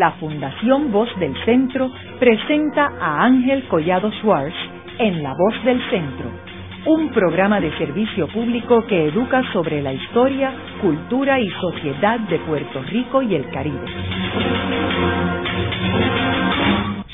la Fundación Voz del Centro presenta a Ángel Collado Schwartz en La Voz del Centro, un programa de servicio público que educa sobre la historia, cultura y sociedad de Puerto Rico y el Caribe.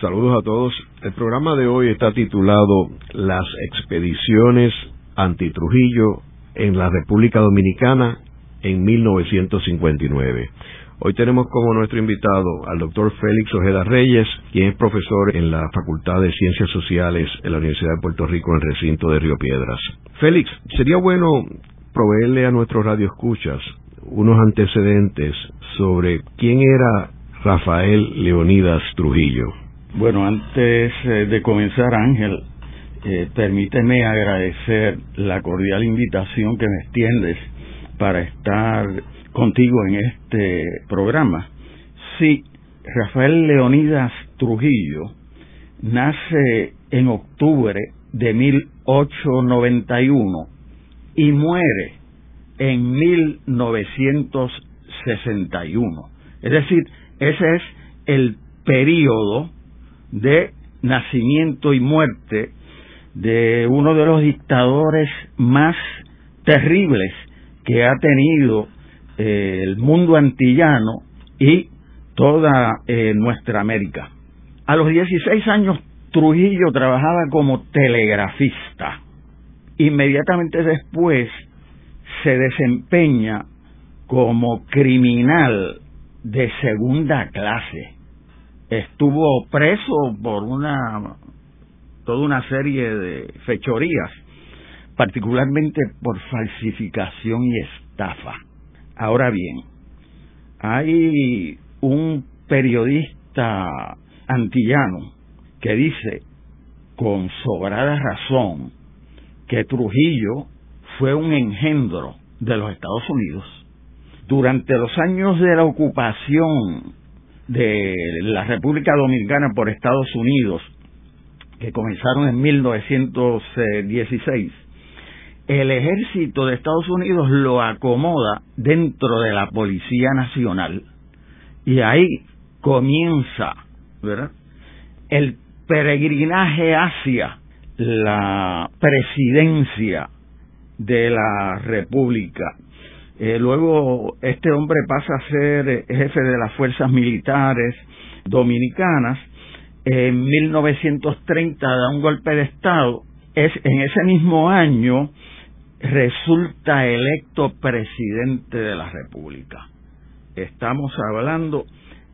Saludos a todos. El programa de hoy está titulado Las expediciones anti-Trujillo en la República Dominicana en 1959. Hoy tenemos como nuestro invitado al doctor Félix Ojeda Reyes, quien es profesor en la Facultad de Ciencias Sociales en la Universidad de Puerto Rico en el recinto de Río Piedras. Félix, sería bueno proveerle a nuestros radioescuchas unos antecedentes sobre quién era Rafael Leonidas Trujillo. Bueno, antes eh, de comenzar, Ángel, eh, permíteme agradecer la cordial invitación que me extiendes para estar contigo en este programa. Sí, Rafael Leonidas Trujillo nace en octubre de 1891 y muere en 1961. Es decir, ese es el periodo de nacimiento y muerte de uno de los dictadores más terribles que ha tenido eh, el mundo antillano y toda eh, nuestra América. A los 16 años Trujillo trabajaba como telegrafista. Inmediatamente después se desempeña como criminal de segunda clase. Estuvo preso por una toda una serie de fechorías, particularmente por falsificación y estafa. Ahora bien, hay un periodista antillano que dice con sobrada razón que Trujillo fue un engendro de los Estados Unidos. Durante los años de la ocupación de la República Dominicana por Estados Unidos, que comenzaron en 1916, el ejército de Estados Unidos lo acomoda dentro de la Policía Nacional y ahí comienza ¿verdad? el peregrinaje hacia la presidencia de la República. Eh, luego este hombre pasa a ser jefe de las fuerzas militares dominicanas. En 1930 da un golpe de Estado. Es en ese mismo año resulta electo presidente de la República. Estamos hablando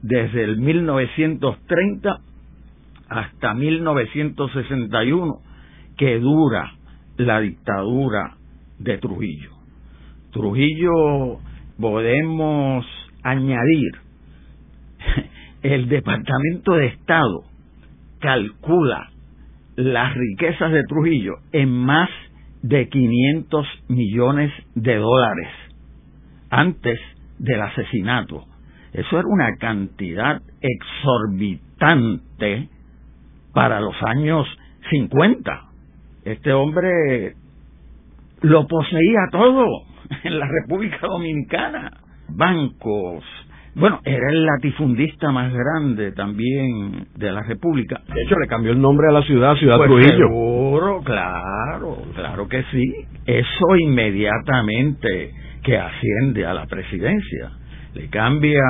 desde el 1930 hasta 1961 que dura la dictadura de Trujillo. Trujillo podemos añadir el Departamento de Estado calcula las riquezas de Trujillo en más de 500 millones de dólares antes del asesinato. Eso era una cantidad exorbitante para los años 50. Este hombre lo poseía todo en la República Dominicana. Bancos, bueno, era el latifundista más grande también de la República. De hecho, le cambió el nombre a la ciudad, Ciudad pues Trujillo. Seguro, claro, claro que sí. Eso inmediatamente que asciende a la presidencia. Le cambia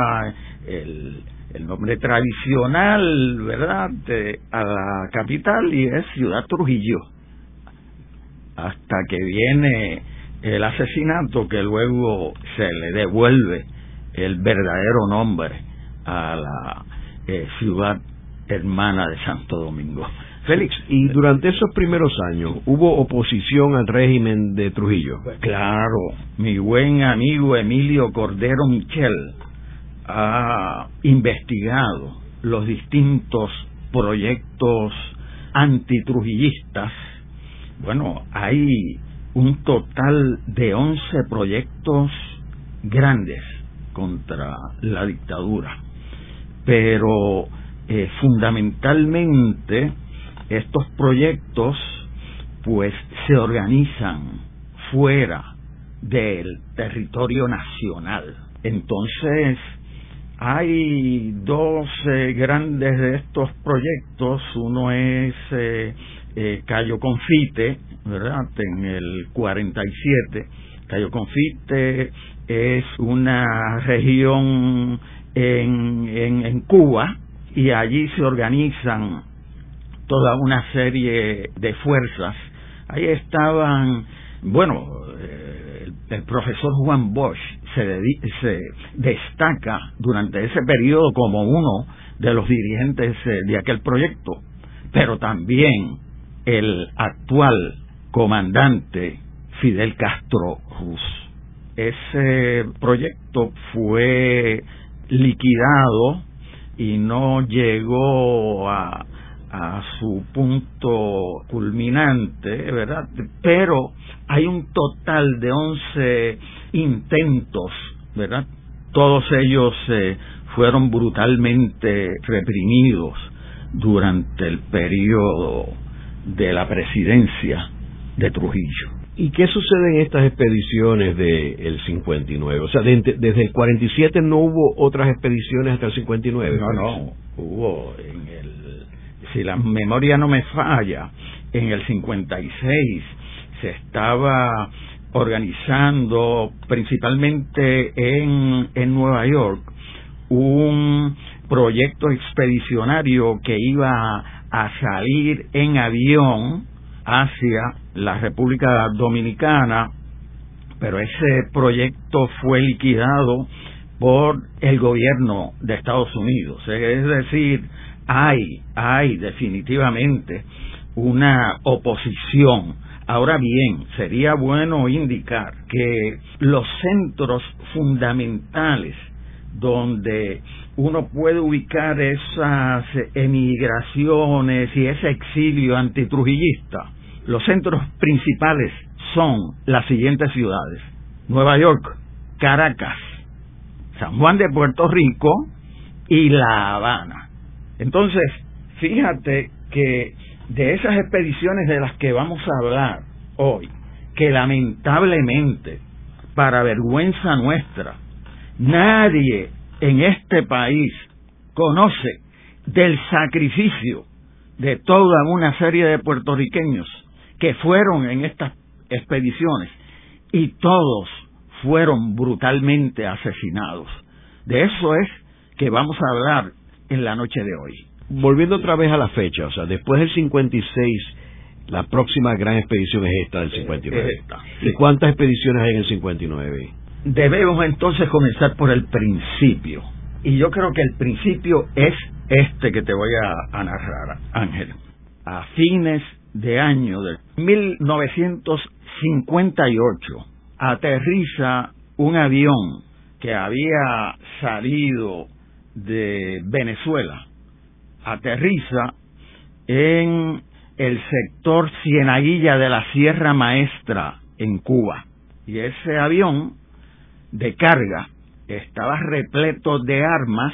el, el nombre tradicional, ¿verdad?, de, a la capital y es Ciudad Trujillo. Hasta que viene el asesinato que luego se le devuelve el verdadero nombre a la eh, ciudad hermana de Santo Domingo. Félix, y durante esos primeros años, ¿hubo oposición al régimen de Trujillo? Pues claro, mi buen amigo Emilio Cordero Michel ha investigado los distintos proyectos antitrujillistas. Bueno, hay un total de 11 proyectos grandes contra la dictadura. Pero eh, fundamentalmente estos proyectos pues se organizan fuera del territorio nacional. Entonces hay dos eh, grandes de estos proyectos. Uno es eh, Cayo Confite, ¿verdad? En el 47. Cayo Confite es una región en, en, en Cuba y allí se organizan toda una serie de fuerzas. Ahí estaban, bueno, eh, el, profesor Juan Bosch se, se, destaca durante ese periodo como uno de los dirigentes eh, de aquel proyecto, pero también el actual comandante Fidel Castro Ruz. Ese proyecto fue liquidado y no llegó a, su punto culminante, ¿verdad? Pero hay un total de 11 intentos, ¿verdad? Todos ellos eh, fueron brutalmente reprimidos durante el periodo de la presidencia de Trujillo. ¿Y qué sucede en estas expediciones del 59? O sea, desde el 47 no hubo otras expediciones hasta el 59. No, no, hubo en el si la memoria no me falla, en el 56 se estaba organizando principalmente en, en Nueva York un proyecto expedicionario que iba a salir en avión hacia la República Dominicana, pero ese proyecto fue liquidado por el gobierno de Estados Unidos. Es decir, hay, hay definitivamente una oposición. Ahora bien, sería bueno indicar que los centros fundamentales donde uno puede ubicar esas emigraciones y ese exilio antitrujillista, los centros principales son las siguientes ciudades. Nueva York, Caracas, San Juan de Puerto Rico y La Habana. Entonces, fíjate que de esas expediciones de las que vamos a hablar hoy, que lamentablemente, para vergüenza nuestra, nadie en este país conoce del sacrificio de toda una serie de puertorriqueños que fueron en estas expediciones y todos fueron brutalmente asesinados. De eso es que vamos a hablar en la noche de hoy. Volviendo otra vez a la fecha, o sea, después del 56, la próxima gran expedición es esta del 59. ¿Y cuántas expediciones hay en el 59? Debemos entonces comenzar por el principio. Y yo creo que el principio es este que te voy a, narrar, Ángel. A fines de año de 1958 aterriza un avión que había salido de Venezuela aterriza en el sector Cienaguilla de la Sierra Maestra en Cuba. Y ese avión de carga estaba repleto de armas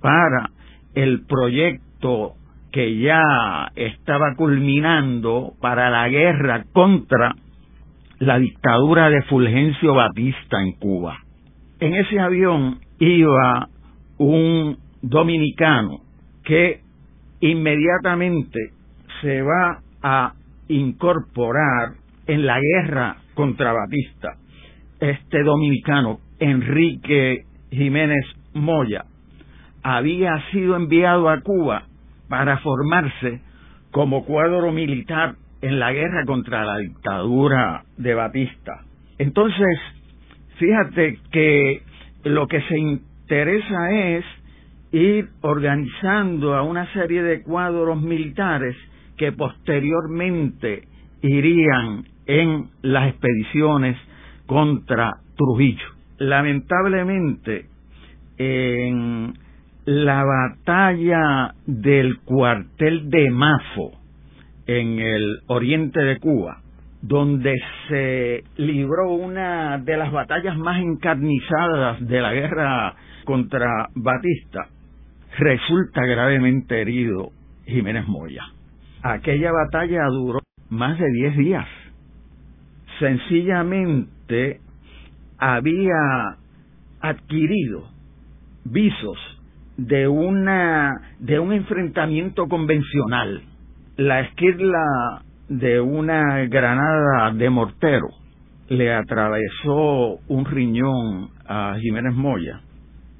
para el proyecto que ya estaba culminando para la guerra contra la dictadura de Fulgencio Batista en Cuba. En ese avión iba un dominicano que inmediatamente se va a incorporar en la guerra contra Batista. Este dominicano, Enrique Jiménez Moya, había sido enviado a Cuba para formarse como cuadro militar en la guerra contra la dictadura de Batista. Entonces, fíjate que lo que se interesa es ir organizando a una serie de cuadros militares que posteriormente irían en las expediciones contra Trujillo. Lamentablemente, en la batalla del cuartel de Mafo, en el oriente de Cuba, donde se libró una de las batallas más encarnizadas de la guerra contra Batista, resulta gravemente herido Jiménez Moya. Aquella batalla duró más de 10 días. Sencillamente había adquirido visos de una de un enfrentamiento convencional. La esquirla de una granada de mortero le atravesó un riñón a Jiménez Moya.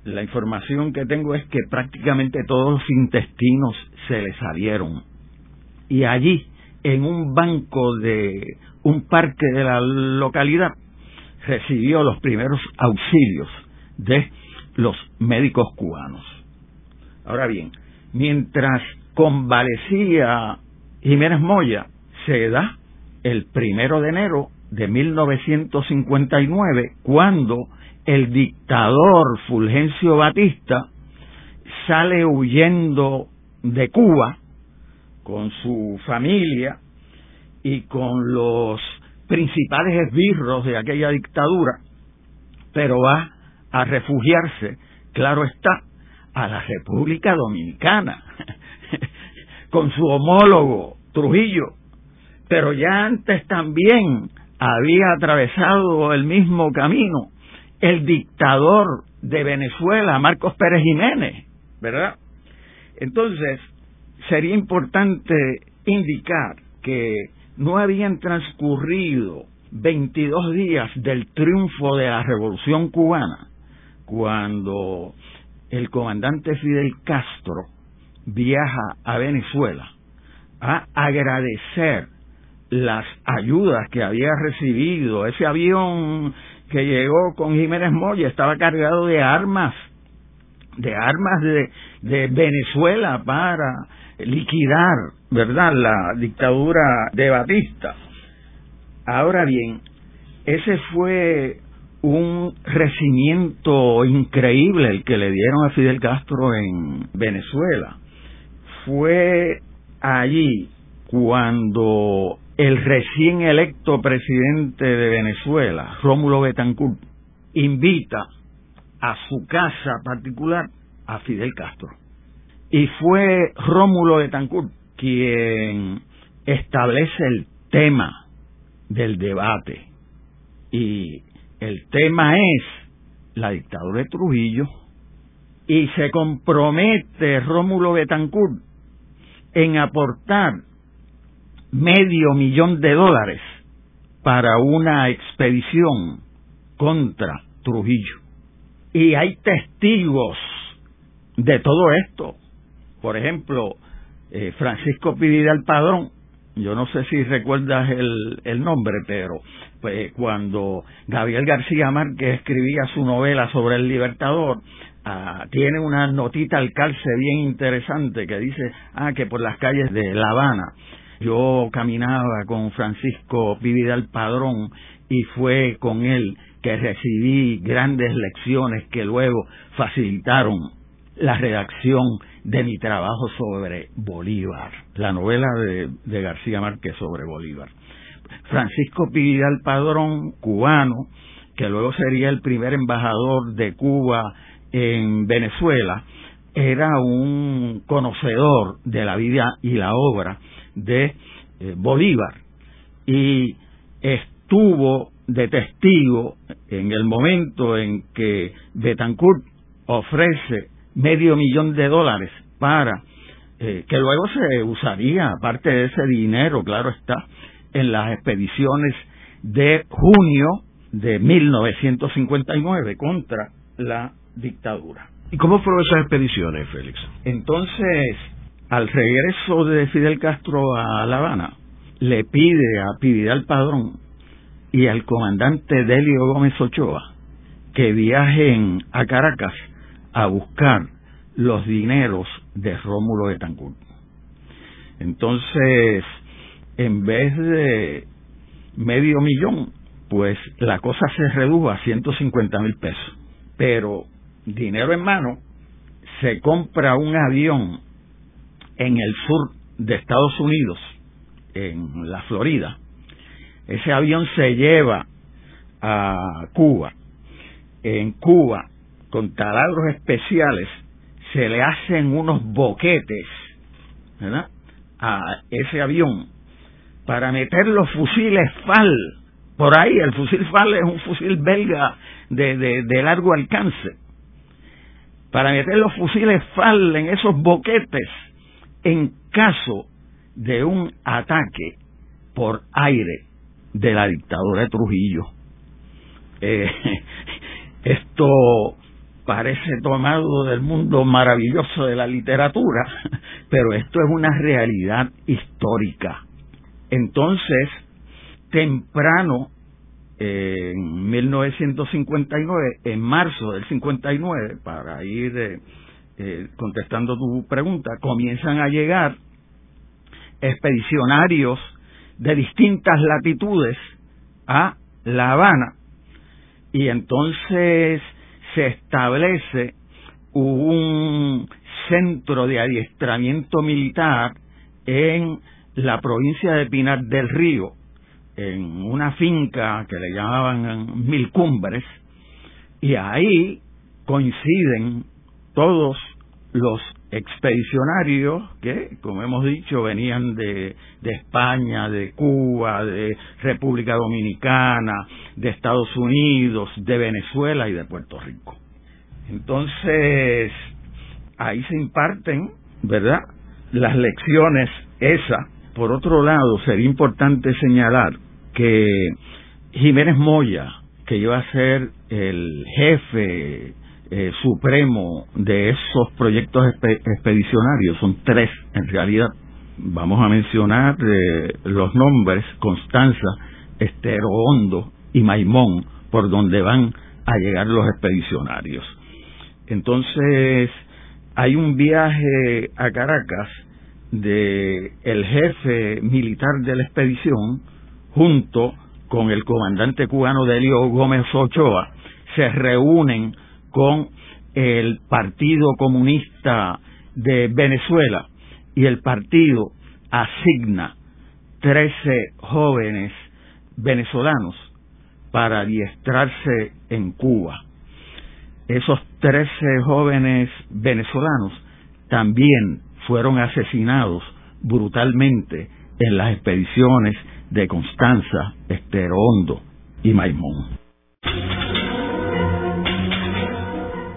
La información que tengo es que prácticamente todos los intestinos se le salieron. Y allí, en un banco de un parque de la localidad, recibió los primeros auxilios de los médicos cubanos. Ahora bien, mientras convalecía Jiménez Moya, se da el primero de enero de 1959, cuando el dictador Fulgencio Batista sale huyendo de Cuba con su familia y con los principales esbirros de aquella dictadura, pero va a refugiarse, claro está, a la República Dominicana, con su homólogo Trujillo, pero ya antes también había atravesado el mismo camino el dictador de Venezuela, Marcos Pérez Jiménez, ¿verdad? Entonces, sería importante indicar que no habían transcurrido 22 días del triunfo de la Revolución cubana cuando el comandante Fidel Castro viaja a Venezuela a agradecer las ayudas que había recibido. Ese avión que llegó con Jiménez Moya estaba cargado de armas, de armas de, de Venezuela para liquidar, ¿verdad?, la dictadura de Batista. Ahora bien, ese fue un recibimiento increíble el que le dieron a Fidel Castro en Venezuela. Fue allí cuando el recién electo presidente de Venezuela, Rómulo Betancourt, invita a su casa particular a Fidel Castro. Y fue Rómulo Betancourt quien establece el tema del debate. Y el tema es la dictadura de Trujillo. Y se compromete Rómulo Betancourt en aportar medio millón de dólares para una expedición contra Trujillo. Y hay testigos de todo esto. Por ejemplo, eh, Francisco Pividal Padrón, yo no sé si recuerdas el, el nombre, pero pues cuando Gabriel García Márquez escribía su novela sobre el Libertador, ah, tiene una notita al calce bien interesante que dice, ah, que por las calles de La Habana yo caminaba con Francisco Pividal Padrón y fue con él que recibí grandes lecciones que luego facilitaron la redacción de mi trabajo sobre Bolívar, la novela de, García Márquez sobre Bolívar. Francisco Pividal Padrón, cubano, que luego sería el primer embajador de Cuba en Venezuela, era un conocedor de la vida y la obra de eh, Bolívar y estuvo de testigo en el momento en que Betancourt ofrece medio millón de dólares para eh, que luego se usaría parte de ese dinero, claro está, en las expediciones de junio de 1959 contra la dictadura. ¿Y cómo fueron esas expediciones, Félix? Entonces, al regreso de Fidel Castro a La Habana, le pide a Pividal Padrón y al comandante Delio Gómez Ochoa que viajen a Caracas a buscar los dineros de Rómulo de Tancur. Entonces, en vez de medio millón, pues la cosa se redujo a 150 mil pesos. Pero dinero en mano, se compra un avión en el sur de Estados Unidos, en la Florida. Ese avión se lleva a Cuba. En Cuba, con taladros especiales, se le hacen unos boquetes a ese avión para meter los fusiles FAL. Por ahí, el fusil FAL es un fusil belga de, de largo alcance para meter los fusiles FAL en esos boquetes en caso de un ataque por aire de la dictadura de Trujillo. Eh, esto parece tomado del mundo maravilloso de la literatura, pero esto es una realidad histórica. Entonces, temprano, en 1959, en marzo del 59, para ir eh, eh, contestando tu pregunta, comienzan a llegar expedicionarios de distintas latitudes a La Habana y entonces se establece un centro de adiestramiento militar en la provincia de Pinar del Río, en una finca que le llamaban Mil Cumbres, y ahí coinciden todos los expedicionarios que, como hemos dicho, venían de, de, España, de Cuba, de República Dominicana, de Estados Unidos, de Venezuela y de Puerto Rico. Entonces, ahí se imparten, ¿verdad?, las lecciones esas. Por otro lado, sería importante señalar que Jiménez Moya, que iba a ser el jefe eh, supremo de esos proyectos expedicionarios, son tres en realidad. Vamos a mencionar eh, los nombres, Constanza, Estero Hondo y Maimón, por donde van a llegar los expedicionarios. Entonces, hay un viaje a Caracas de el jefe militar de la expedición junto con el comandante cubano Delio Gómez Ochoa se reúnen con el Partido Comunista de Venezuela y el partido asigna 13 jóvenes venezolanos para adiestrarse en Cuba. Esos 13 jóvenes venezolanos también fueron asesinados brutalmente en las expediciones de Constanza, Esterondo y Maimón.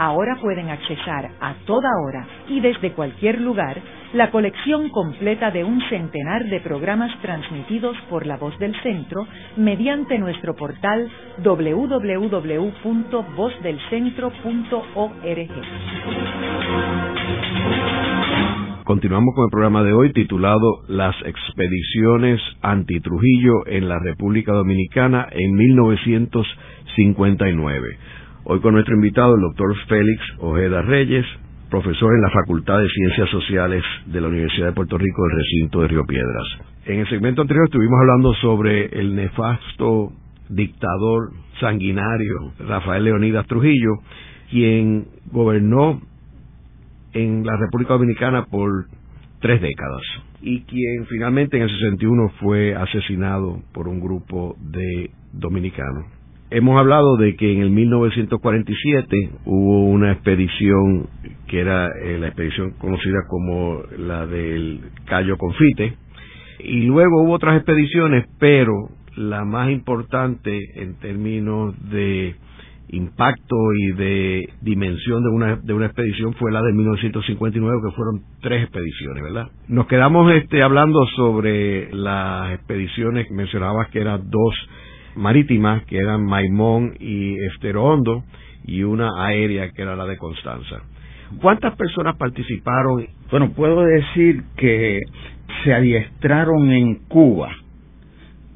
ahora pueden accesar a toda hora y desde cualquier lugar la colección completa de un centenar de programas transmitidos por la voz del centro mediante nuestro portal www.vozdelcentro.org. Continuamos con el programa de hoy titulado Las expediciones anti-Trujillo en la República Dominicana en 1959. Hoy con nuestro invitado, el doctor Félix Ojeda Reyes, profesor en la Facultad de Ciencias Sociales de la Universidad de Puerto Rico del recinto de Río Piedras. En el segmento anterior estuvimos hablando sobre el nefasto dictador sanguinario Rafael Leonidas Trujillo, quien gobernó en la República Dominicana por tres décadas y quien finalmente en el 61 fue asesinado por un grupo de dominicanos. Hemos hablado de que en el 1947 hubo una expedición que era eh, la expedición conocida como la del Cayo Confite, y luego hubo otras expediciones, pero la más importante en términos de impacto y de dimensión de una, de una expedición fue la de 1959, que fueron tres expediciones, ¿verdad? Nos quedamos este, hablando sobre las expediciones, mencionabas que eran dos marítimas, que eran Maimón y Estero Hondo, y una aérea, que era la de Constanza. ¿Cuántas personas participaron? Bueno, puedo decir que se adiestraron en Cuba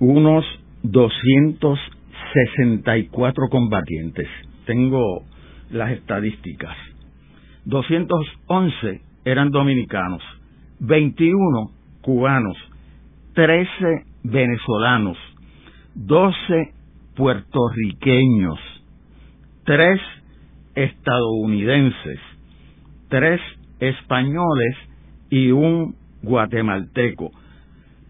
unos 264 combatientes. Tengo las estadísticas. 211 eran dominicanos, 21 cubanos, 13 venezolanos, 12 puertorriqueños, 3 estadounidenses, 3 españoles y un guatemalteco.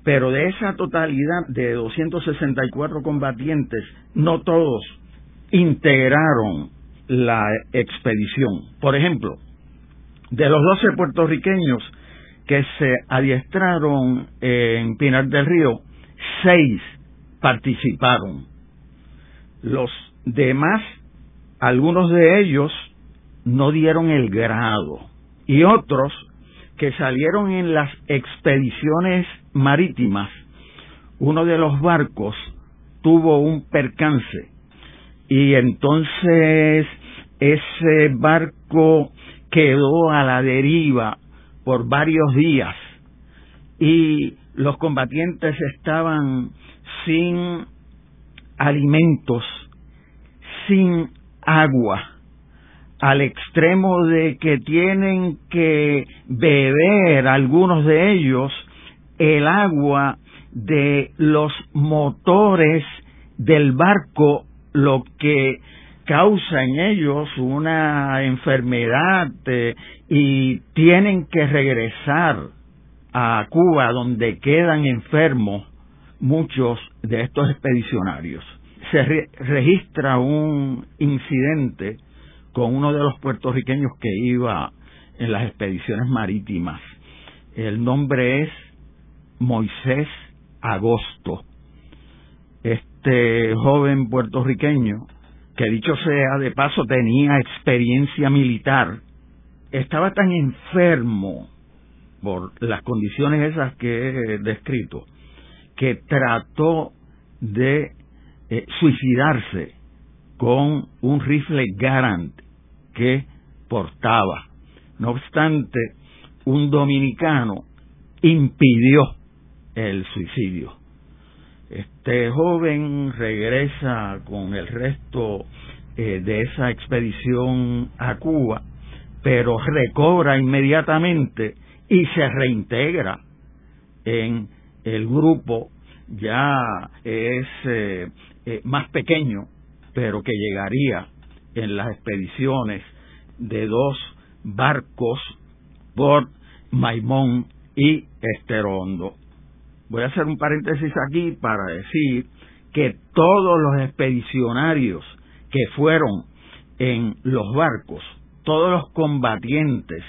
Pero de esa totalidad de 264 combatientes, no todos integraron la expedición. Por ejemplo, de los 12 puertorriqueños que se adiestraron en Pinar del Río, seis participaron. Los demás, algunos de ellos no dieron el grado. Y otros que salieron en las expediciones marítimas, uno de los barcos tuvo un percance. Y entonces ese barco quedó a la deriva por varios días. Y los combatientes estaban sin alimentos, sin agua, al extremo de que tienen que beber algunos de ellos el agua de los motores del barco, lo que causa en ellos una enfermedad eh, y tienen que regresar a Cuba donde quedan enfermos muchos de estos expedicionarios. Se registra un incidente con uno de los puertorriqueños que iba en las expediciones marítimas. El nombre es Moisés Agosto. Este joven puertorriqueño que dicho sea de paso tenía experiencia militar, estaba tan enfermo por las condiciones esas que he descrito, que trató de eh, suicidarse con un rifle Garant que portaba. No obstante, un dominicano impidió el suicidio. Este joven regresa con el resto eh, de esa expedición a Cuba, pero recobra inmediatamente y se reintegra en el grupo ya es eh, eh, más pequeño, pero que llegaría en las expediciones de dos barcos por Maimón y Esterondo. Voy a hacer un paréntesis aquí para decir que todos los expedicionarios que fueron en los barcos, todos los combatientes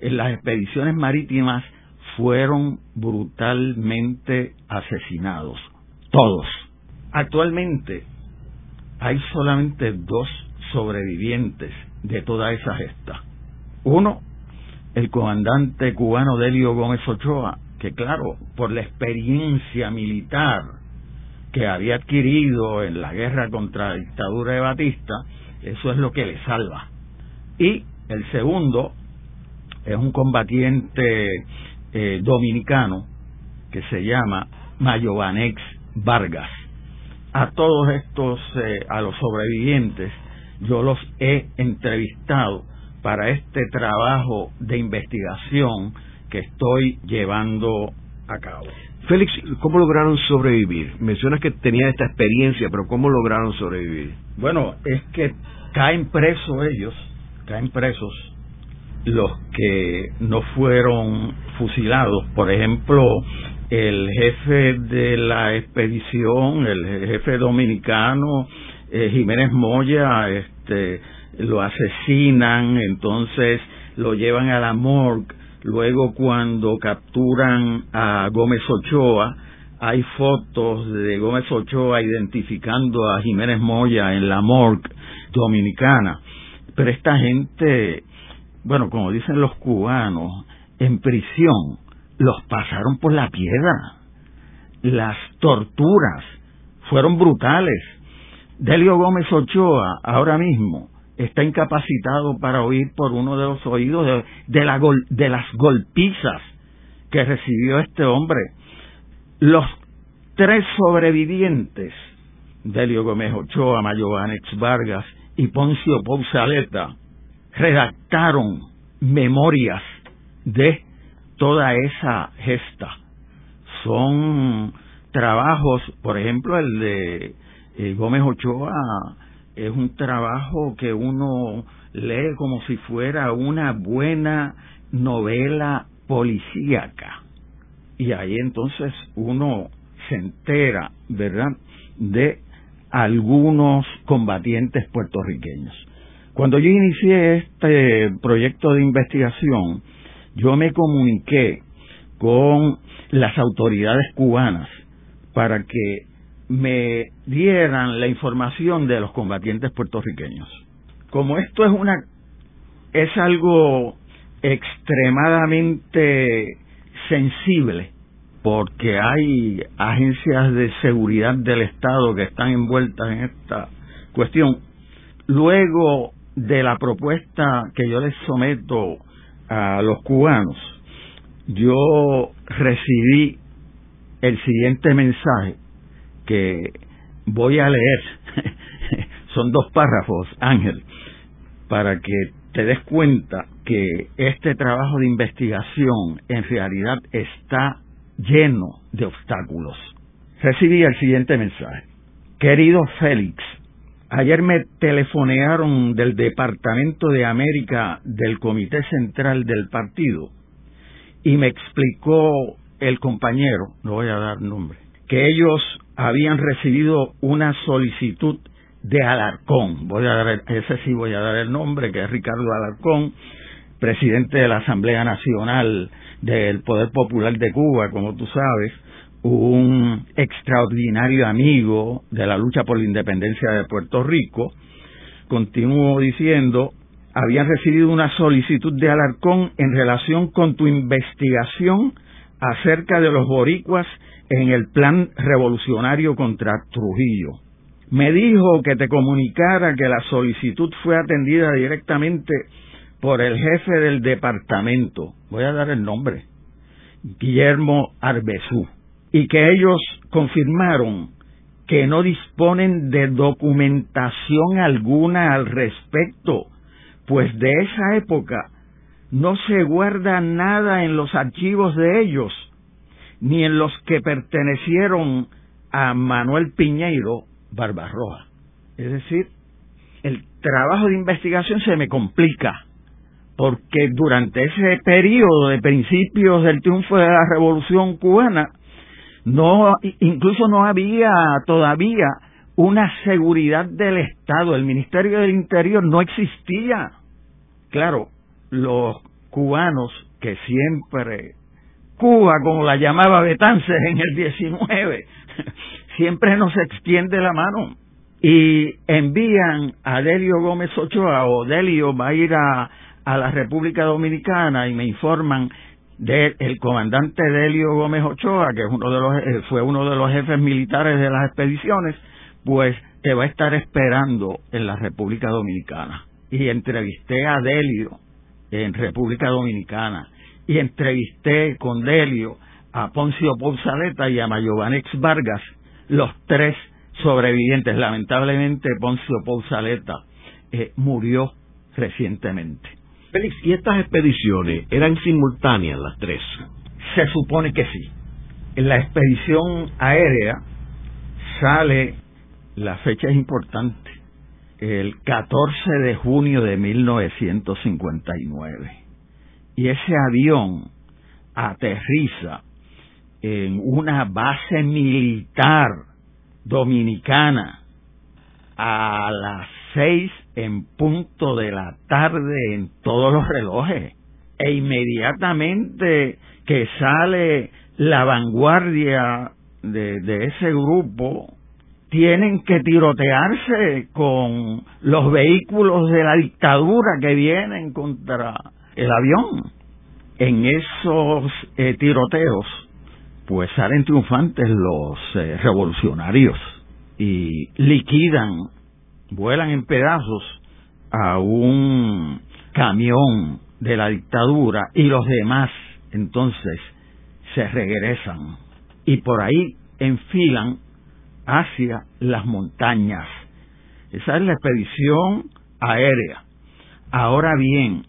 en las expediciones marítimas fueron brutalmente asesinados. Todos. Actualmente hay solamente dos sobrevivientes de toda esa gesta. Uno, el comandante cubano Delio Gómez Ochoa, que claro, por la experiencia militar que había adquirido en la guerra contra la dictadura de Batista, eso es lo que le salva. Y el segundo es un combatiente eh, dominicano que se llama Mayovanex Vargas. A todos estos, eh, a los sobrevivientes, yo los he entrevistado para este trabajo de investigación que estoy llevando a cabo. Félix, ¿cómo lograron sobrevivir? Mencionas que tenían esta experiencia, pero ¿cómo lograron sobrevivir? Bueno, es que caen presos ellos, caen presos los que no fueron fusilados. Por ejemplo, el jefe de la expedición, el jefe dominicano, eh, Jiménez Moya, este, lo asesinan, entonces lo llevan a la morgue Luego cuando capturan a Gómez Ochoa, hay fotos de Gómez Ochoa identificando a Jiménez Moya en la morgue dominicana. Pero esta gente, bueno, como dicen los cubanos, en prisión los pasaron por la piedra. Las torturas fueron brutales. Delio Gómez Ochoa, ahora mismo, está incapacitado para oír por uno de los oídos de, las golpizas que recibió este hombre. Los tres sobrevivientes, Delio Gómez Ochoa, Mayobanex Vargas y Poncio Pousaleta, redactaron memorias de toda esa gesta. Son trabajos, por ejemplo, el de eh, Gómez Ochoa es un trabajo que uno lee como si fuera una buena novela policíaca. y ahí entonces uno se entera, ¿verdad?, de algunos combatientes puertorriqueños. Cuando yo inicié este proyecto de investigación, yo me comuniqué con las autoridades cubanas para que me dieran la información de los combatientes puertorriqueños. Como esto es una es algo extremadamente sensible porque hay agencias de seguridad del Estado que están envueltas en esta cuestión. Luego de la propuesta que yo les someto a los cubanos, yo recibí el siguiente mensaje que voy a leer. Son dos párrafos, Ángel, para que te des cuenta que este trabajo de investigación en realidad está lleno de obstáculos. Recibí el siguiente mensaje. Querido Félix, ayer me telefonearon del Departamento de América del Comité Central del Partido y me explicó el compañero, no voy a dar nombre, que ellos habían recibido una solicitud de Alarcón. Voy a dar, ese sí voy a dar el nombre, que es Ricardo Alarcón, presidente de la Asamblea Nacional del Poder Popular de Cuba, como tú sabes, un extraordinario amigo de la lucha por la independencia de Puerto Rico. Continúo diciendo, habían recibido una solicitud de Alarcón en relación con tu investigación acerca de los boricuas en el plan revolucionario contra Trujillo. Me dijo que te comunicara que la solicitud fue atendida directamente por el jefe del departamento, voy a dar el nombre, Guillermo Arbezú, y que ellos confirmaron que no disponen de documentación alguna al respecto, pues de esa época no se guarda nada en los archivos de ellos, ni en los que pertenecieron a Manuel Piñeiro Barbarroja. Es decir, el trabajo de investigación se me complica, porque durante ese periodo de principios del triunfo de la Revolución cubana, no, incluso no había todavía una seguridad del Estado, el Ministerio del Interior no existía. Claro, los cubanos que siempre Cuba, como la llamaba Betances en el 19, siempre nos extiende la mano y envían a Delio Gómez Ochoa o Delio va a ir a, la República Dominicana y me informan del el comandante Delio Gómez Ochoa, que es uno de los, eh, fue uno de los jefes militares de las expediciones, pues te va a estar esperando en la República Dominicana. Y entrevisté a Delio en República Dominicana y entrevisté con Delio a Poncio Pousaleta y a Mayovanex Vargas, los tres sobrevivientes. Lamentablemente Poncio Pousaleta eh, murió recientemente. Félix, ¿y estas expediciones eran simultáneas las tres? Se supone que sí. En la expedición aérea sale, la fecha es importante, el 14 de junio de 1959. Y ese avión aterriza en una base militar dominicana a las seis en punto de la tarde en todos los relojes e inmediatamente que sale la vanguardia de, ese grupo tienen que tirotearse con los vehículos de la dictadura que vienen contra el avión. En esos eh, tiroteos, pues salen triunfantes los eh, revolucionarios y liquidan, vuelan en pedazos a un camión de la dictadura y los demás entonces se regresan y por ahí enfilan hacia las montañas. Esa es la expedición aérea. Ahora bien,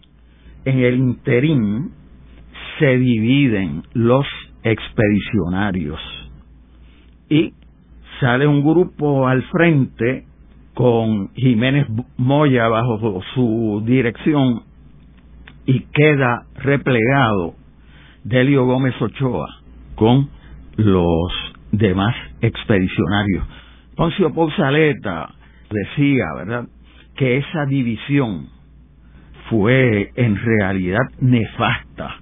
en el interín se dividen los expedicionarios y sale un grupo al frente con Jiménez Moya bajo su dirección y queda replegado Delio Gómez Ochoa con los demás expedicionarios. Poncio Pousaleta decía, ¿verdad?, que esa división fue en realidad nefasta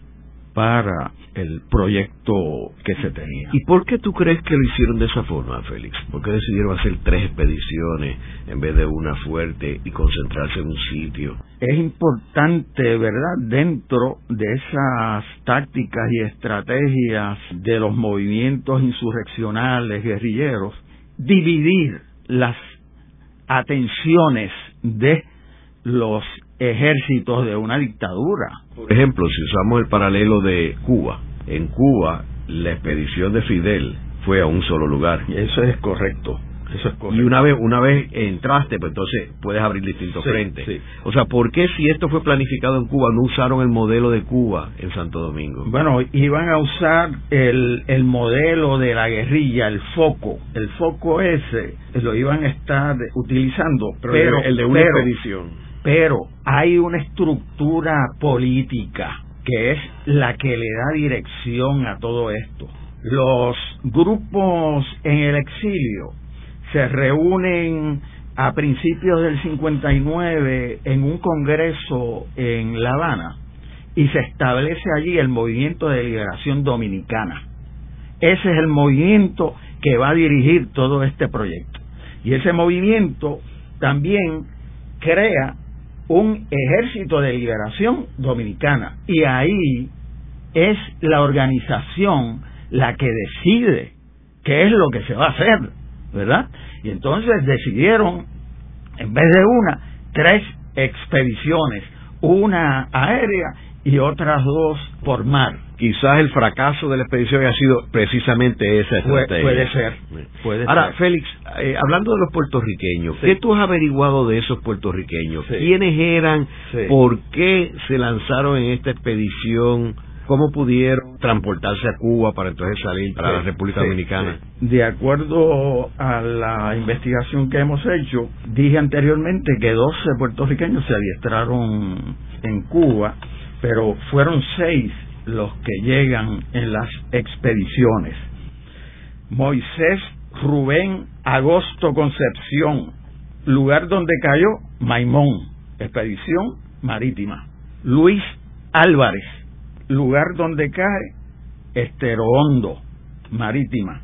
para el proyecto que se tenía. ¿Y por qué tú crees que lo hicieron de esa forma, Félix? ¿Por qué decidieron hacer tres expediciones en vez de una fuerte y concentrarse en un sitio? Es importante, ¿verdad?, dentro de esas tácticas y estrategias de los movimientos insurreccionales, guerrilleros, dividir las atenciones de los ejércitos de una dictadura. Por ejemplo, si usamos el paralelo de Cuba, en Cuba la expedición de Fidel fue a un solo lugar. Y eso es correcto. Eso es Y una vez, una vez entraste, pues entonces puedes abrir distintos frentes. O sea, ¿por qué si esto fue planificado en Cuba no usaron el modelo de Cuba en Santo Domingo? Bueno, iban a usar el, el modelo de la guerrilla, el foco. El foco ese lo iban a estar utilizando, pero, el de una expedición. Pero hay una estructura política que es la que le da dirección a todo esto. Los grupos en el exilio se reúnen a principios del 59 en un congreso en La Habana y se establece allí el movimiento de liberación dominicana. Ese es el movimiento que va a dirigir todo este proyecto. Y ese movimiento también crea un ejército de liberación dominicana. Y ahí es la organización la que decide qué es lo que se va a hacer. ¿verdad? Y entonces decidieron, en vez de una, tres expediciones, una aérea y otras dos por mar. Quizás el fracaso de la expedición haya sido precisamente esa estrategia. puede ser. Puede Ahora, Félix, eh, hablando de los puertorriqueños, ¿qué tú has averiguado de esos puertorriqueños? ¿Quiénes eran? ¿Por qué se lanzaron en esta expedición? cómo pudieron transportarse a Cuba para entonces salir para la República Dominicana. De acuerdo a la investigación que hemos hecho, dije anteriormente que 12 puertorriqueños se adiestraron en Cuba, pero fueron seis los que llegan en las expediciones. Moisés Rubén Agosto Concepción, lugar donde cayó Maimón, expedición marítima. Luis Álvarez, lugar donde cae Esterohondo, marítima.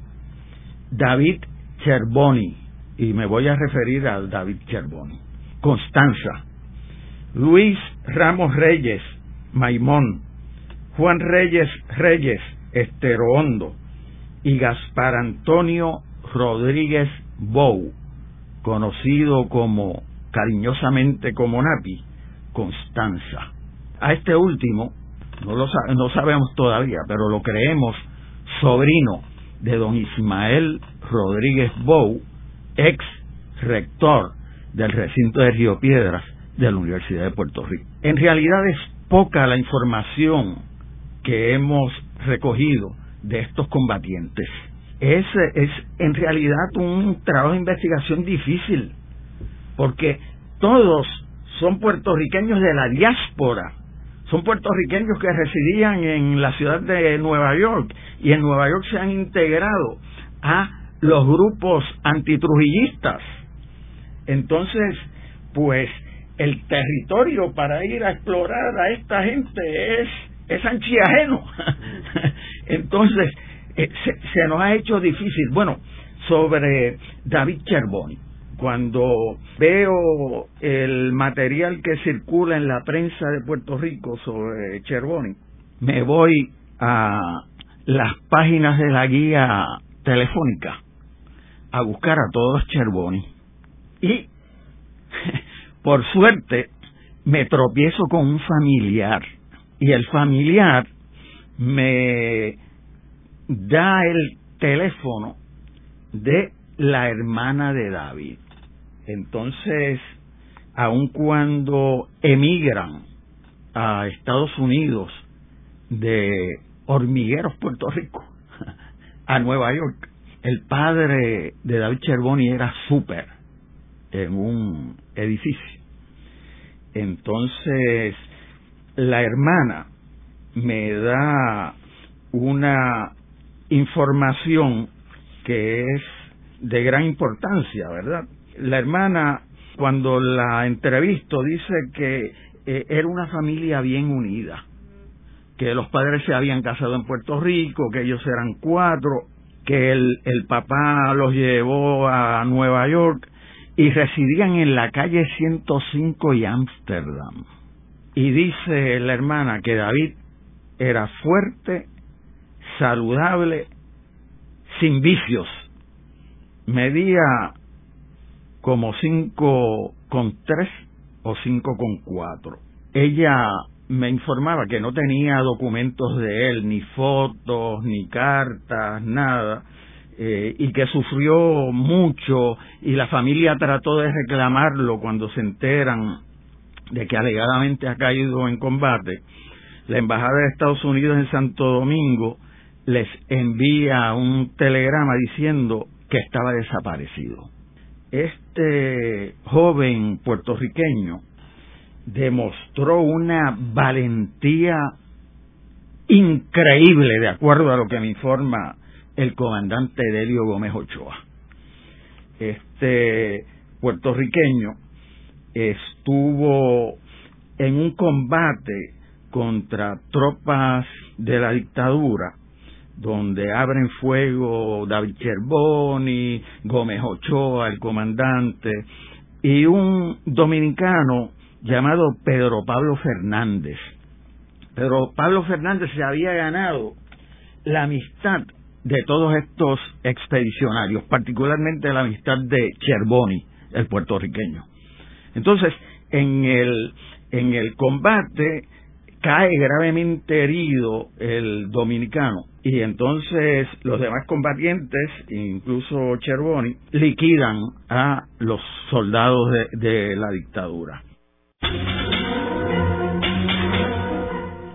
David Cherboni, y me voy a referir a David Cherboni. Constanza. Luis Ramos Reyes, Maimón. Juan Reyes Reyes, Esterohondo. Y Gaspar Antonio Rodríguez Bou, conocido como cariñosamente como Napi, Constanza. A este último no lo no sabemos todavía, pero lo creemos sobrino de don Ismael Rodríguez Bou, ex rector del recinto de Río Piedras de la Universidad de Puerto Rico. En realidad es poca la información que hemos recogido de estos combatientes. Es, es en realidad un trabajo de investigación difícil, porque todos son puertorriqueños de la diáspora son puertorriqueños que residían en la ciudad de Nueva York y en Nueva York se han integrado a los grupos antitrujillistas. Entonces, pues el territorio para ir a explorar a esta gente es, es anchiajeno. Entonces, eh, se, se nos ha hecho difícil. Bueno, sobre David Cherboni cuando veo el material que circula en la prensa de Puerto Rico sobre Cherboni, me voy a las páginas de la guía telefónica a buscar a todos Cherboni. Y, por suerte, me tropiezo con un familiar. Y el familiar me da el teléfono de la hermana de David. Entonces, aun cuando emigran a Estados Unidos de Hormigueros, Puerto Rico, a Nueva York, el padre de David Cherboni era súper en un edificio. Entonces, la hermana me da una información que es de gran importancia, ¿verdad? La hermana, cuando la entrevisto, dice que eh, era una familia bien unida, que los padres se habían casado en Puerto Rico, que ellos eran cuatro, que el, el papá los llevó a Nueva York y residían en la calle 105 y Ámsterdam. Y dice la hermana que David era fuerte, saludable, sin vicios. Medía como cinco con tres o cinco con cuatro. Ella me informaba que no tenía documentos de él, ni fotos, ni cartas, nada, eh, y que sufrió mucho y la familia trató de reclamarlo cuando se enteran de que alegadamente ha caído en combate. La Embajada de Estados Unidos en Santo Domingo les envía un telegrama diciendo que estaba desaparecido. Este joven puertorriqueño demostró una valentía increíble, de acuerdo a lo que me informa el comandante Delio Gómez Ochoa. Este puertorriqueño estuvo en un combate contra tropas de la dictadura donde abren fuego David Cherboni, Gómez Ochoa, el comandante, y un dominicano llamado Pedro Pablo Fernández. Pedro Pablo Fernández se había ganado la amistad de todos estos expedicionarios, particularmente la amistad de Cherboni, el puertorriqueño. Entonces, en el, en el combate cae gravemente herido el dominicano y entonces los demás combatientes, incluso Cherboni, liquidan a los soldados de, de la dictadura.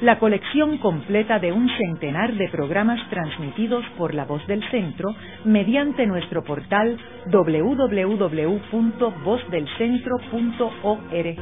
la colección completa de un centenar de programas transmitidos por La Voz del Centro mediante nuestro portal www.vozdelcentro.org.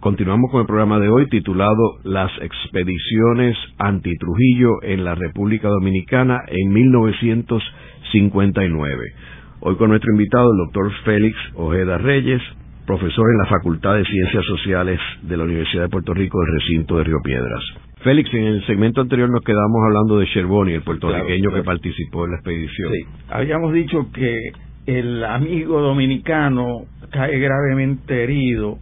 Continuamos con el programa de hoy titulado Las expediciones anti-Trujillo en la República Dominicana en 1959. Hoy con nuestro invitado, el doctor Félix Ojeda Reyes, profesor en la Facultad de Ciencias Sociales de la Universidad de Puerto Rico del recinto de Río Piedras. Félix, en el segmento anterior nos quedamos hablando de Cherboni, el puertorriqueño que participó en la expedición. Sí, habíamos dicho que el amigo dominicano cae gravemente herido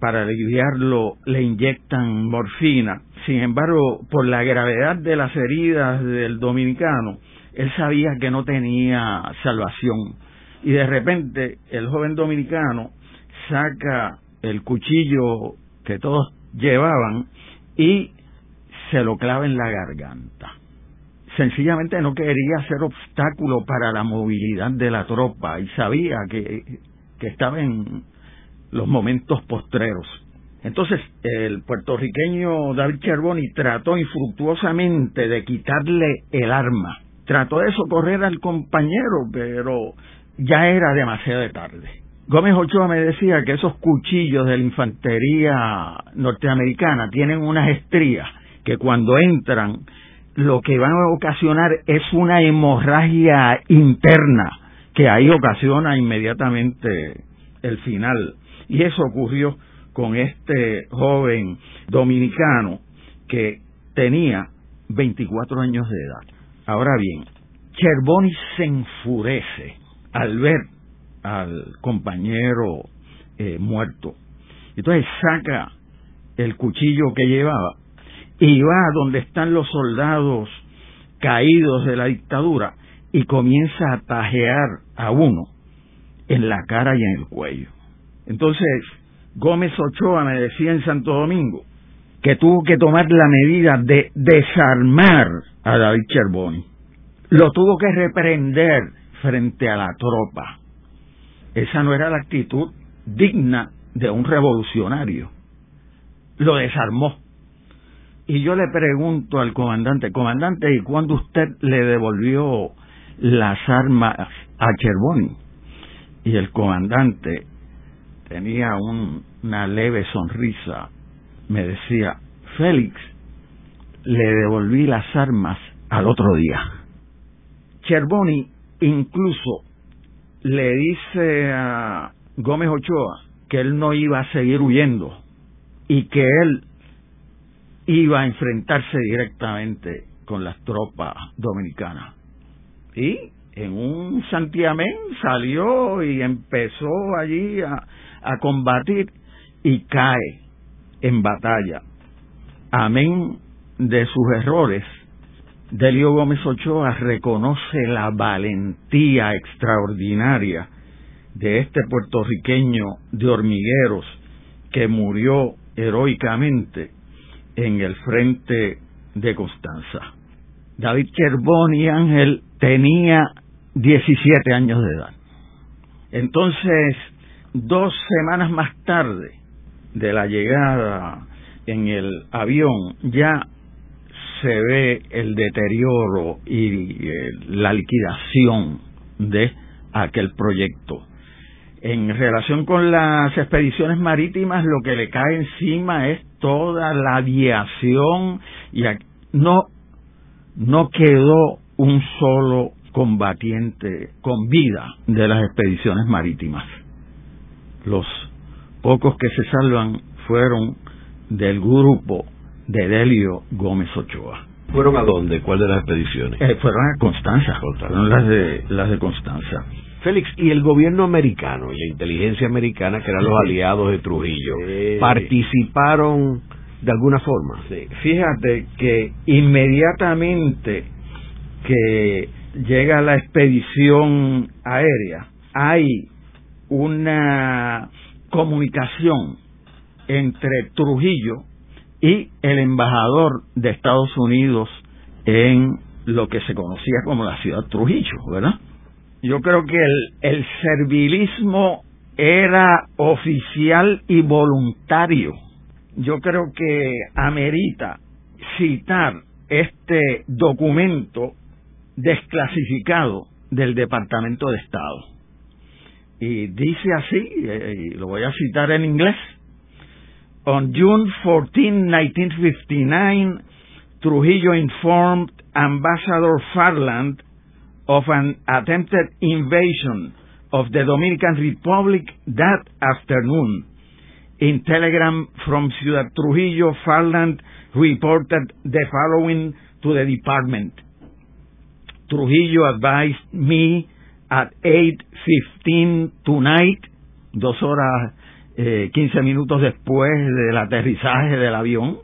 para aliviarlo le inyectan morfina. Sin embargo, por la gravedad de las heridas del dominicano, él sabía que no tenía salvación. Y de repente el joven dominicano saca el cuchillo que todos llevaban y se lo clava en la garganta. Sencillamente no quería ser obstáculo para la movilidad de la tropa y sabía que, que estaba en, los momentos postreros. Entonces, el puertorriqueño David Cherboni trató infructuosamente de quitarle el arma. Trató de socorrer al compañero, pero ya era demasiado tarde. Gómez Ochoa me decía que esos cuchillos de la infantería norteamericana tienen unas estrías que cuando entran lo que van a ocasionar es una hemorragia interna que ahí ocasiona inmediatamente el final y eso ocurrió con este joven dominicano que tenía 24 años de edad. Ahora bien, Cherboni se enfurece al ver al compañero eh, muerto. Entonces saca el cuchillo que llevaba y va donde están los soldados caídos de la dictadura y comienza a tajear a uno en la cara y en el cuello. Entonces, Gómez Ochoa me decía en Santo Domingo que tuvo que tomar la medida de desarmar a David Cherboni. Lo tuvo que reprender frente a la tropa. Esa no era la actitud digna de un revolucionario. Lo desarmó. Y yo le pregunto al comandante, comandante, ¿y cuándo usted le devolvió las armas a Cherboni? Y el comandante tenía una leve sonrisa. Me decía, Félix, le devolví las armas al otro día. Cherboni incluso le dice a Gómez Ochoa que él no iba a seguir huyendo y que él iba a enfrentarse directamente con las tropas dominicanas. Y en un santiamén salió y empezó allí a, a combatir y cae en batalla. Amén de sus errores, Delio Gómez Ochoa reconoce la valentía extraordinaria de este puertorriqueño de hormigueros que murió heroicamente en el frente de Constanza. David y Ángel tenía 17 años de edad. Entonces, dos semanas más tarde de la llegada en el avión, ya se ve el deterioro y eh, la liquidación de aquel proyecto. En relación con las expediciones marítimas, lo que le cae encima es toda la aviación y no no quedó un solo combatiente con vida de las expediciones marítimas. Los pocos que se salvan fueron del grupo de Delio Gómez Ochoa. ¿Fueron a dónde? ¿Cuál de las expediciones? Eh, fueron a Constanza, fueron las de, las de Constanza. Félix, ¿y el gobierno americano y la inteligencia americana, que eran los aliados de Trujillo, participaron de alguna forma? Sí. Fíjate que inmediatamente que llega la expedición aérea, hay una comunicación entre Trujillo y el embajador de Estados Unidos en lo que se conocía como la ciudad Trujillo, ¿verdad? Yo creo que el, el servilismo era oficial y voluntario. Yo creo que amerita citar este documento desclasificado del Departamento de Estado. Y dice así, eh, y lo voy a citar en inglés, On June 14, 1959, Trujillo informed Ambassador Farland of an attempted invasion of the Dominican Republic that afternoon. In telegram from Ciudad Trujillo, Farland reported the following to the department. Trujillo advised me at 8.15 tonight, dos horas eh, 15 minutos después del aterrizaje del avión,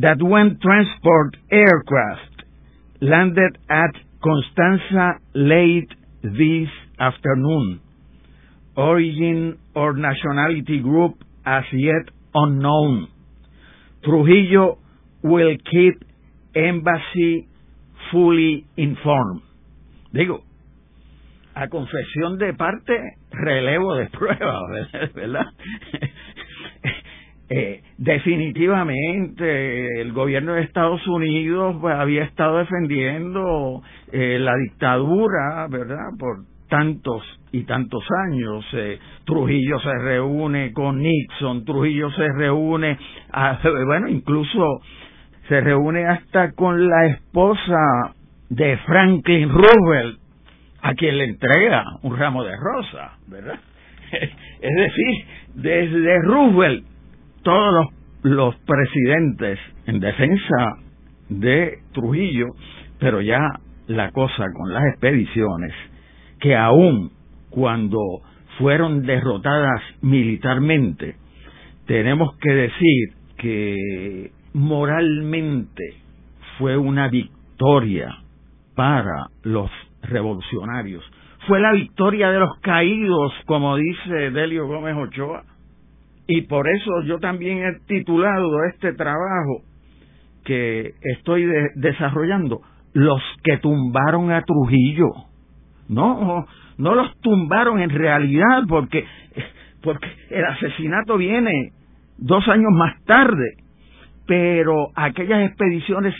that when transport aircraft landed at Constanza late this afternoon, origin or nationality group as yet unknown, Trujillo will keep embassy fully informed. Digo, a confesión de parte, relevo de prueba, ¿verdad? eh, definitivamente el gobierno de Estados Unidos pues, había estado defendiendo eh, la dictadura, ¿verdad? Por tantos y tantos años. Eh, Trujillo se reúne con Nixon, Trujillo se reúne, bueno, incluso se reúne hasta con la esposa de Franklin Roosevelt, a quien le entrega un ramo de rosa, ¿verdad? es decir, desde Roosevelt, todos los, presidentes en defensa de Trujillo, pero ya la cosa con las expediciones, que aún cuando fueron derrotadas militarmente, tenemos que decir que moralmente fue una victoria para los revolucionarios. Fue la victoria de los caídos, como dice Delio Gómez Ochoa. Y por eso yo también he titulado este trabajo que estoy desarrollando, Los que tumbaron a Trujillo. No, no los tumbaron en realidad porque porque el asesinato viene dos años más tarde, pero aquellas expediciones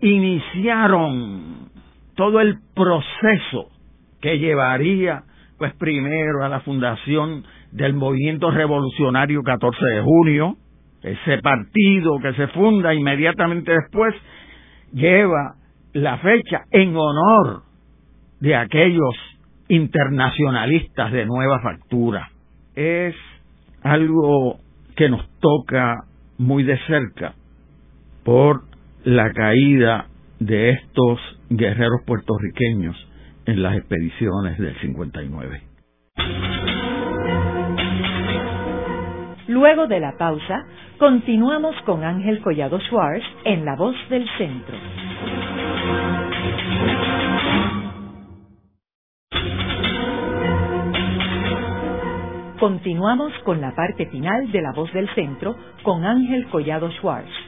iniciaron todo el proceso que llevaría, pues primero a la fundación del movimiento revolucionario 14 de junio, ese partido que se funda inmediatamente después, lleva la fecha en honor de aquellos internacionalistas de nueva factura. Es algo que nos toca muy de cerca por la caída de estos guerreros puertorriqueños en las expediciones del 59. Luego de la pausa, continuamos con Ángel Collado Schwartz en La Voz del Centro. Continuamos con la parte final de La Voz del Centro con Ángel Collado Schwartz.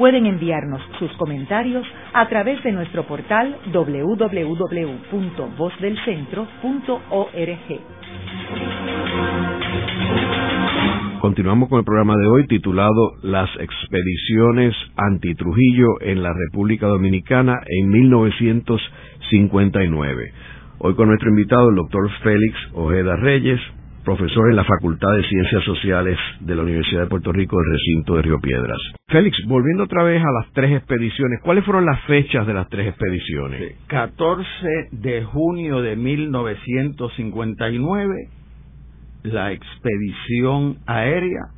Pueden enviarnos sus comentarios a través de nuestro portal www.vozdelcentro.org. Continuamos con el programa de hoy titulado Las expediciones anti-Trujillo en la República Dominicana en 1959. Hoy con nuestro invitado, el doctor Félix Ojeda Reyes, profesor en la Facultad de Ciencias Sociales de la Universidad de Puerto Rico del recinto de Río Piedras. Félix, volviendo otra vez a las tres expediciones, ¿cuáles fueron las fechas de las tres expediciones? 14 de junio de 1959, la expedición aérea,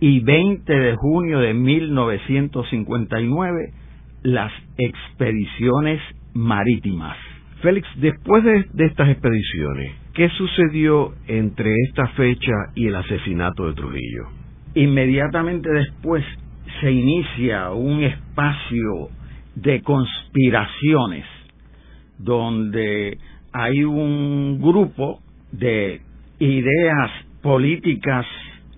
y 20 de junio de 1959, las expediciones marítimas. Félix, después de, de estas expediciones, ¿Qué sucedió entre esta fecha y el asesinato de Trujillo? Inmediatamente después se inicia un espacio de conspiraciones donde hay un grupo de ideas políticas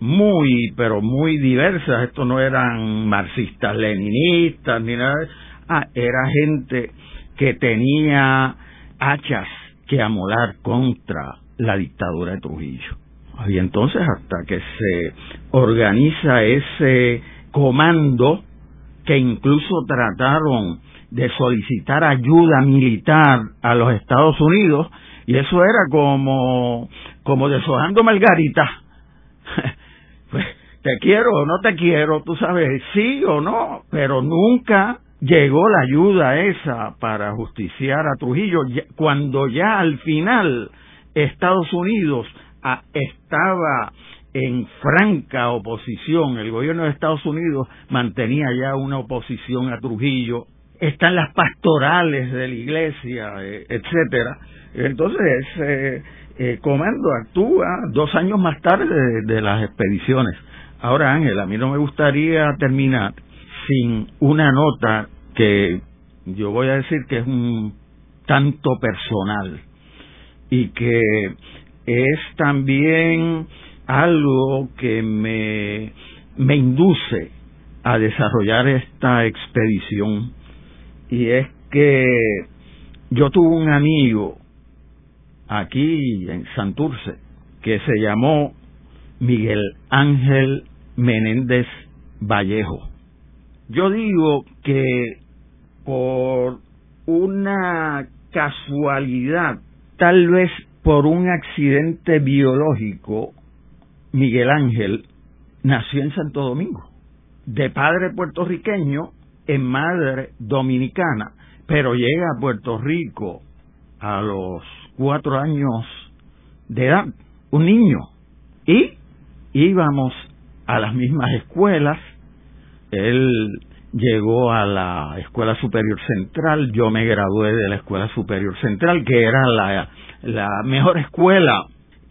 muy, pero muy diversas. Esto no eran marxistas, leninistas, ni nada. Ah, era gente que tenía hachas que amolar contra la dictadura de Trujillo. Y entonces hasta que se organiza ese comando que incluso trataron de solicitar ayuda militar a los Estados Unidos y eso era como como deshojando margarita pues, te quiero o no te quiero tú sabes sí o no pero nunca llegó la ayuda esa para justiciar a Trujillo cuando ya al final Estados Unidos ah, estaba en franca oposición, el gobierno de Estados Unidos mantenía ya una oposición a Trujillo, están las pastorales de la iglesia, eh, etcétera. Entonces ese eh, comando actúa dos años más tarde de las expediciones. Ahora Ángel, a mí no me gustaría terminar sin una nota que yo voy a decir que es un tanto personal y que es también algo que me, me induce a desarrollar esta expedición. Y es que yo tuve un amigo aquí en Santurce que se llamó Miguel Ángel Menéndez Vallejo yo digo que por una casualidad, tal vez por un accidente biológico, Miguel Ángel nació en Santo Domingo, de padre puertorriqueño en madre dominicana, pero llega a Puerto Rico a los cuatro años de edad, un niño, y íbamos a las mismas escuelas, él llegó a la Escuela Superior Central, yo me gradué de la Escuela Superior Central, que era la, mejor escuela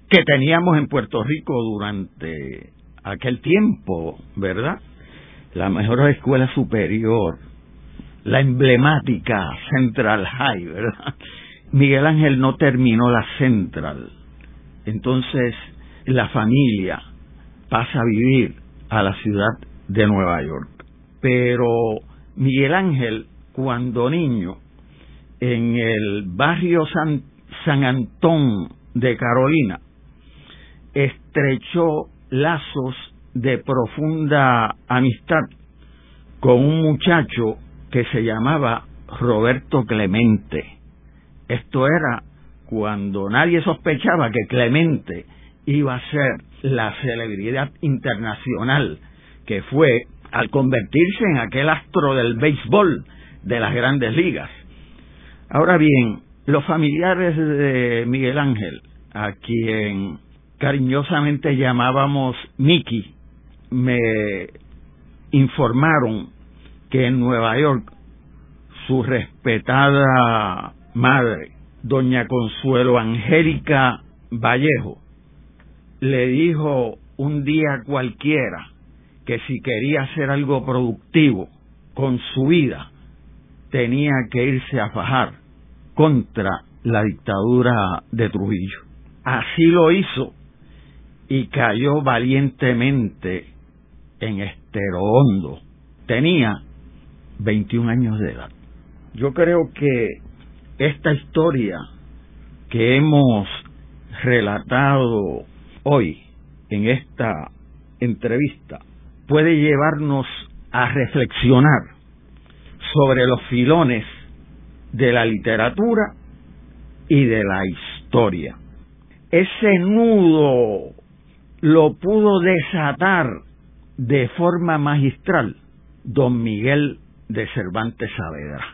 que teníamos en Puerto Rico durante aquel tiempo, ¿verdad? La mejor escuela superior, la emblemática Central High, ¿verdad? Miguel Ángel no terminó la Central, entonces la familia pasa a vivir a la ciudad de Nueva York. Pero Miguel Ángel, cuando niño, en el barrio San, San Antón de Carolina, estrechó lazos de profunda amistad con un muchacho que se llamaba Roberto Clemente. Esto era cuando nadie sospechaba que Clemente iba a ser la celebridad internacional que fue al convertirse en aquel astro del béisbol de las grandes ligas. Ahora bien, los familiares de Miguel Ángel, a quien cariñosamente llamábamos Mickey, me informaron que en Nueva York su respetada madre, doña Consuelo Angélica Vallejo, le dijo un día cualquiera que si quería hacer algo productivo con su vida, tenía que irse a fajar contra la dictadura de Trujillo. Así lo hizo y cayó valientemente en Estero Hondo. Tenía 21 años de edad. Yo creo que esta historia que hemos relatado hoy en esta entrevista puede llevarnos a reflexionar sobre los filones de la literatura y de la historia. Ese nudo lo pudo desatar de forma magistral don Miguel de Cervantes Saavedra.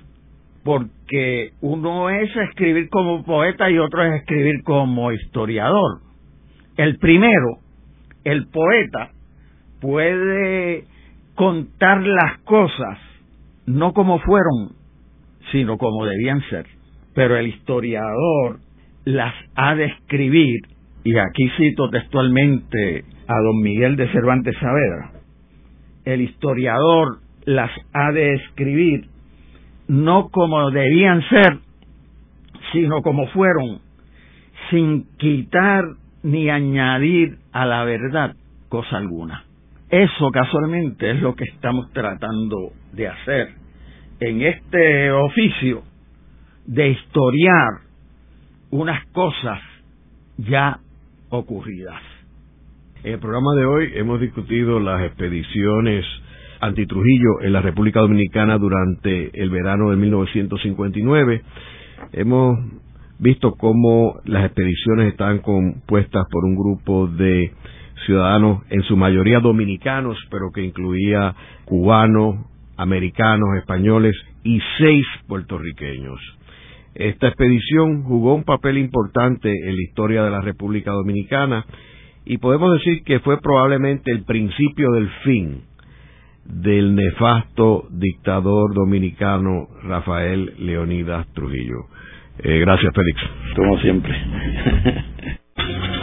Porque uno es escribir como poeta y otro es escribir como historiador. El primero, el poeta, puede contar las cosas no como fueron, sino como debían ser. Pero el historiador las ha de escribir, y aquí cito textualmente a don Miguel de Cervantes Saavedra, el historiador las ha de escribir no como debían ser, sino como fueron, sin quitar ni añadir a la verdad cosa alguna. Eso casualmente es lo que estamos tratando de hacer en este oficio de historiar unas cosas ya ocurridas. En el programa de hoy hemos discutido las expediciones antitrujillo en la República Dominicana durante el verano de 1959. Hemos visto cómo las expediciones estaban compuestas por un grupo de ciudadanos, en su mayoría dominicanos, pero que incluía cubanos, americanos, españoles y seis puertorriqueños. Esta expedición jugó un papel importante en la historia de la República Dominicana y podemos decir que fue probablemente el principio del fin del nefasto dictador dominicano Rafael Leonidas Trujillo. Eh, gracias, Félix. Como siempre.